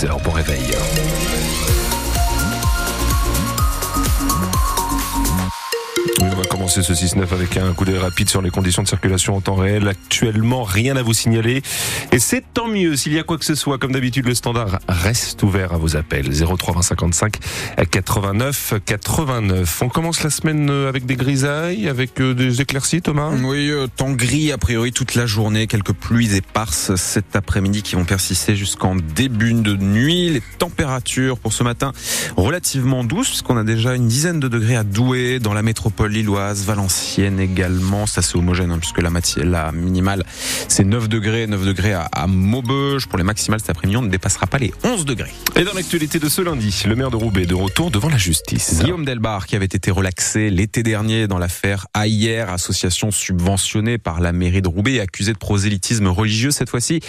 6h pour réveil. Ce 6-9 avec un coup d'œil rapide sur les conditions de circulation en temps réel. Actuellement, rien à vous signaler. Et c'est tant mieux. S'il y a quoi que ce soit, comme d'habitude, le standard reste ouvert à vos appels. 03 55 89 89. On commence la semaine euh, avec des grisailles, avec euh, des éclaircies, Thomas? Oui, euh, temps gris a priori toute la journée. Quelques pluies éparses cet après-midi qui vont persister jusqu'en début de nuit. Les températures pour ce matin relativement douces, puisqu'on a déjà une dizaine de degrés à Douai, dans la métropole lilloise, Valenciennes également. C'est assez homogène hein, puisque la, la minimale c'est 9 degrés, 9 degrés à, à Maubeuge. Pour les maximales cet après-midi, on ne dépassera pas les 11 degrés. Et dans l'actualité de ce lundi, le maire de Roubaix de retour devant la justice. Guillaume Delbar qui avait été relaxé l'été dernier dans l'affaire Ayer, association subventionnée par la mairie de Roubaix et accusée de prosélytisme religieux cette fois-ci.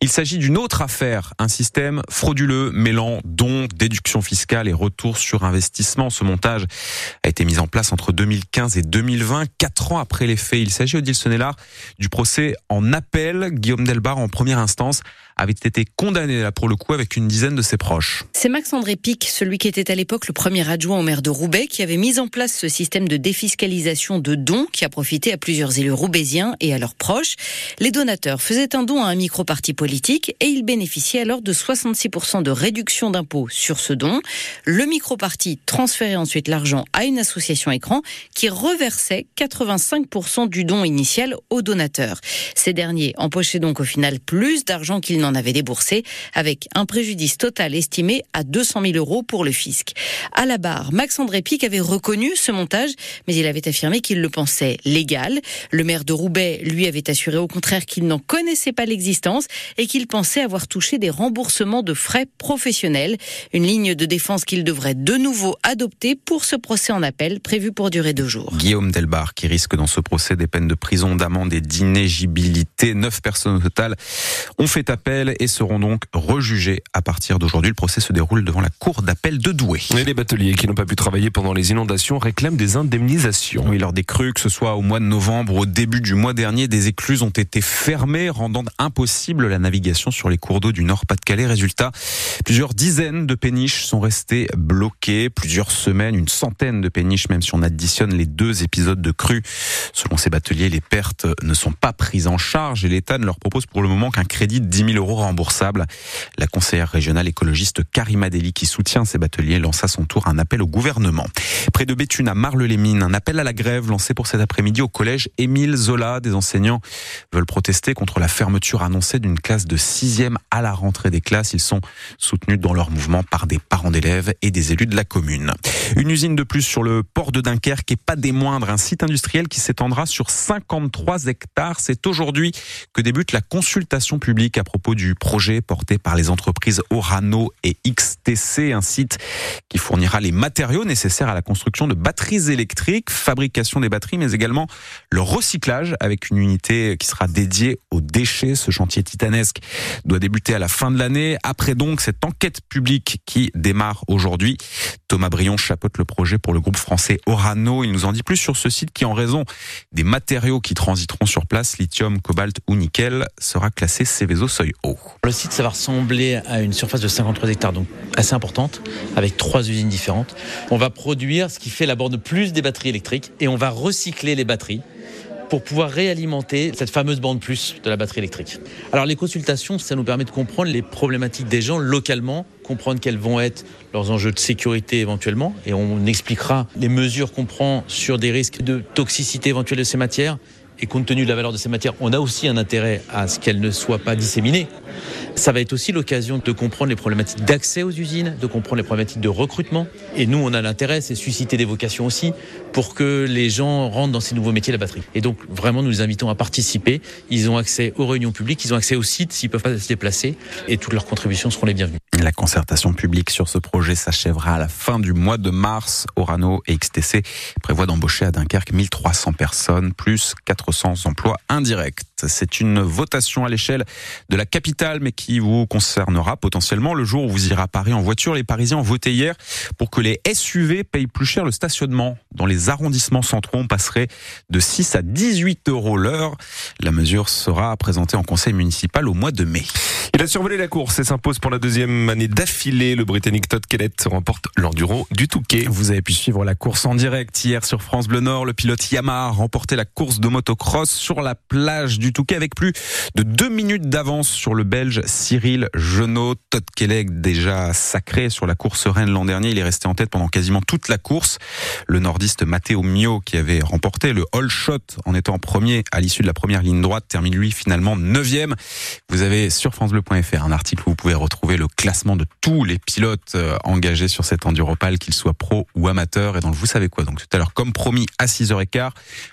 Il s'agit d'une autre affaire, un système frauduleux mêlant dons, déductions fiscales et retour sur investissement. Ce montage a été mis en place entre 2015 2015 et 2020, quatre ans après les faits. Il s'agit, Odile Sonnellard, du procès en appel. Guillaume Delbar, en première instance, avait été condamné là pour le coup avec une dizaine de ses proches. C'est Max-André Pic, celui qui était à l'époque le premier adjoint au maire de Roubaix, qui avait mis en place ce système de défiscalisation de dons qui a profité à plusieurs élus roubaisiens et à leurs proches. Les donateurs faisaient un don à un micro-parti politique et ils bénéficiaient alors de 66% de réduction d'impôt sur ce don. Le micro-parti transférait ensuite l'argent à une association écran qui reversait 85% du don initial aux donateurs. Ces derniers empochaient donc au final plus d'argent qu'ils n'en en avait déboursé, avec un préjudice total estimé à 200 000 euros pour le fisc. À la barre, Max-André Pic avait reconnu ce montage, mais il avait affirmé qu'il le pensait légal. Le maire de Roubaix, lui, avait assuré au contraire qu'il n'en connaissait pas l'existence et qu'il pensait avoir touché des remboursements de frais professionnels. Une ligne de défense qu'il devrait de nouveau adopter pour ce procès en appel prévu pour durer deux jours. Guillaume Delbar, qui risque dans ce procès des peines de prison, d'amende et d'inégibilité. Neuf personnes au total ont fait appel et seront donc rejugés à partir d'aujourd'hui. Le procès se déroule devant la cour d'appel de Douai. Et les bateliers qui n'ont pas pu travailler pendant les inondations réclament des indemnisations. Oui, lors des crues, que ce soit au mois de novembre ou au début du mois dernier, des écluses ont été fermées, rendant impossible la navigation sur les cours d'eau du Nord-Pas-de-Calais. Résultat, plusieurs dizaines de péniches sont restées bloquées, plusieurs semaines, une centaine de péniches, même si on additionne les deux épisodes de crues. Selon ces bateliers, les pertes ne sont pas prises en charge et l'État ne leur propose pour le moment qu'un crédit de 10 000 euros remboursable. La conseillère régionale écologiste Karima Deli, qui soutient ces bateliers, lance à son tour un appel au gouvernement. Près de Béthune, à Marle-les-Mines, un appel à la grève lancé pour cet après-midi au collège Émile Zola. Des enseignants veulent protester contre la fermeture annoncée d'une classe de sixième à la rentrée des classes. Ils sont soutenus dans leur mouvement par des parents d'élèves et des élus de la commune. Une usine de plus sur le port de Dunkerque et pas des moindres, un site industriel qui s'étendra sur 53 hectares. C'est aujourd'hui que débute la consultation publique à propos du projet porté par les entreprises Orano et XTC, un site qui fournira les matériaux nécessaires à la construction de batteries électriques, fabrication des batteries, mais également le recyclage avec une unité qui sera dédiée aux déchets. Ce chantier titanesque doit débuter à la fin de l'année. Après donc cette enquête publique qui démarre aujourd'hui. Thomas Brion chapeaute le projet pour le groupe français Orano. Il nous en dit plus sur ce site qui, en raison des matériaux qui transiteront sur place, lithium, cobalt ou nickel, sera classé Céveso seuil Le site, ça va ressembler à une surface de 53 hectares, donc assez importante, avec trois usines différentes. On va produire ce qui fait la borne plus des batteries électriques et on va recycler les batteries pour pouvoir réalimenter cette fameuse bande plus de la batterie électrique. Alors les consultations, ça nous permet de comprendre les problématiques des gens localement, comprendre quels vont être leurs enjeux de sécurité éventuellement, et on expliquera les mesures qu'on prend sur des risques de toxicité éventuelle de ces matières, et compte tenu de la valeur de ces matières, on a aussi un intérêt à ce qu'elles ne soient pas disséminées. Ça va être aussi l'occasion de comprendre les problématiques d'accès aux usines, de comprendre les problématiques de recrutement. Et nous, on a l'intérêt, c'est susciter des vocations aussi pour que les gens rentrent dans ces nouveaux métiers de la batterie. Et donc, vraiment, nous les invitons à participer. Ils ont accès aux réunions publiques, ils ont accès au site s'ils peuvent pas se déplacer et toutes leurs contributions seront les bienvenues. La concertation publique sur ce projet s'achèvera à la fin du mois de mars. Orano et XTC prévoient d'embaucher à Dunkerque 1300 personnes, plus 400 emplois indirects. C'est une votation à l'échelle de la capitale, mais qui vous concernera potentiellement le jour où vous irez à Paris en voiture? Les Parisiens ont voté hier pour que les SUV payent plus cher le stationnement. Dans les arrondissements centraux, on passerait de 6 à 18 euros l'heure. La mesure sera présentée en conseil municipal au mois de mai. Il a survolé la course et s'impose pour la deuxième année d'affilée. Le Britannique Todd Kellett remporte l'enduro du Touquet. Vous avez pu suivre la course en direct hier sur France Bleu Nord. Le pilote Yamaha a remporté la course de motocross sur la plage du Touquet avec plus de deux minutes d'avance sur le Belge Cyril Genot. Todd Kellett déjà sacré sur la course Rennes l'an dernier. Il est resté en tête pendant quasiment toute la course. Le nordiste Matteo Mio qui avait remporté le all shot en étant premier à l'issue de la première ligne droite termine lui finalement neuvième. Vous avez sur francebleu.fr un article où vous pouvez retrouver le classement de tous les pilotes euh, engagés sur cette enduropale, qu'ils soient pro ou amateurs. Et donc, vous savez quoi? Donc, tout à l'heure, comme promis, à 6h15,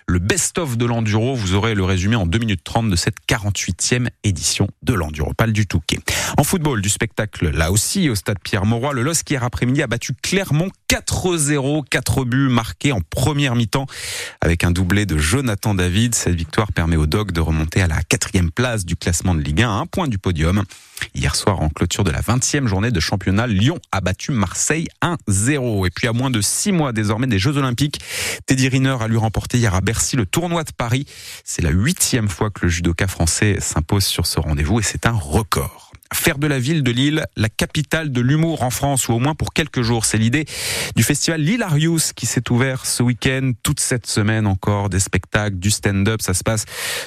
le best-of de l'enduro. Vous aurez le résumé en 2 minutes 30 de cette 48e édition de l'enduropale du Touquet. En football, du spectacle, là aussi, au stade Pierre-Mauroy, le LOSC hier après-midi a battu Clermont 4-0, 4 buts marqués en première mi-temps avec un doublé de Jonathan David. Cette victoire permet aux Dogs de remonter à la quatrième place du classement de Ligue 1, un point du podium. Hier soir, en clôture de la 20e journée de championnat, Lyon a battu Marseille 1-0. Et puis à moins de six mois désormais des Jeux Olympiques, Teddy Riner a lui remporté hier à Bercy le tournoi de Paris. C'est la huitième fois que le judoka français s'impose sur ce rendez-vous et c'est un record faire de la ville de Lille la capitale de l'humour en France, ou au moins pour quelques jours. C'est l'idée du festival Lillarius qui s'est ouvert ce week-end, toute cette semaine encore, des spectacles, du stand-up. Ça se passe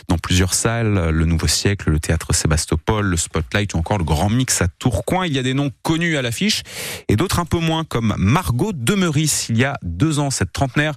dans plusieurs salles, le Nouveau Siècle, le Théâtre Sébastopol, le Spotlight ou encore le Grand Mix à Tourcoing. Il y a des noms connus à l'affiche et d'autres un peu moins, comme Margot Demeris. Il y a deux ans, cette trentenaire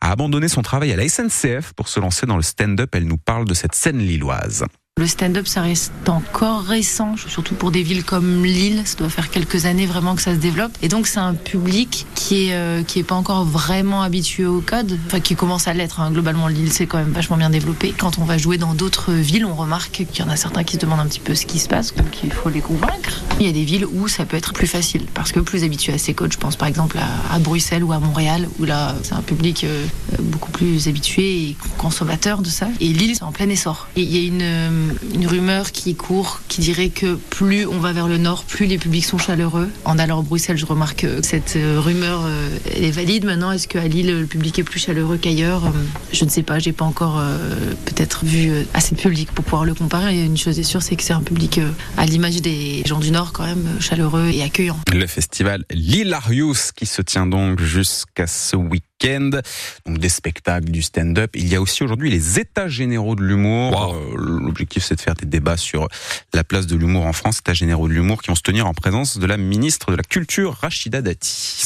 a abandonné son travail à la SNCF pour se lancer dans le stand-up. Elle nous parle de cette scène lilloise. Le stand-up, ça reste encore récent, surtout pour des villes comme Lille. Ça doit faire quelques années vraiment que ça se développe. Et donc, c'est un public qui est, euh, qui est pas encore vraiment habitué au code. Enfin, qui commence à l'être. Hein. Globalement, Lille, c'est quand même vachement bien développé. Quand on va jouer dans d'autres villes, on remarque qu'il y en a certains qui se demandent un petit peu ce qui se passe. Donc, il faut les convaincre. Il y a des villes où ça peut être plus facile. Parce que plus habitué à ces codes. Je pense par exemple à, Bruxelles ou à Montréal, où là, c'est un public euh, beaucoup plus habitué et consommateur de ça. Et Lille, c'est en plein essor. Et il y a une euh, une rumeur qui court qui dirait que plus on va vers le nord, plus les publics sont chaleureux. En allant à Bruxelles, je remarque que cette euh, rumeur euh, est valide maintenant. Est-ce qu'à Lille, le public est plus chaleureux qu'ailleurs? Euh, Je ne sais pas. J'ai pas encore peut-être vu assez de public pour pouvoir le comparer. Une chose est sûre, c'est que c'est un public à l'image des gens du Nord quand même chaleureux et accueillant. Le festival Lilarius qui se tient donc jusqu'à ce donc des spectacles, du stand-up. Il y a aussi aujourd'hui les états généraux de l'humour. Euh, l'objectif, c'est de faire des débats sur la place de l'humour en France, états généraux de l'humour qui vont se tenir en présence de la ministre de la Culture, Rachida Dati.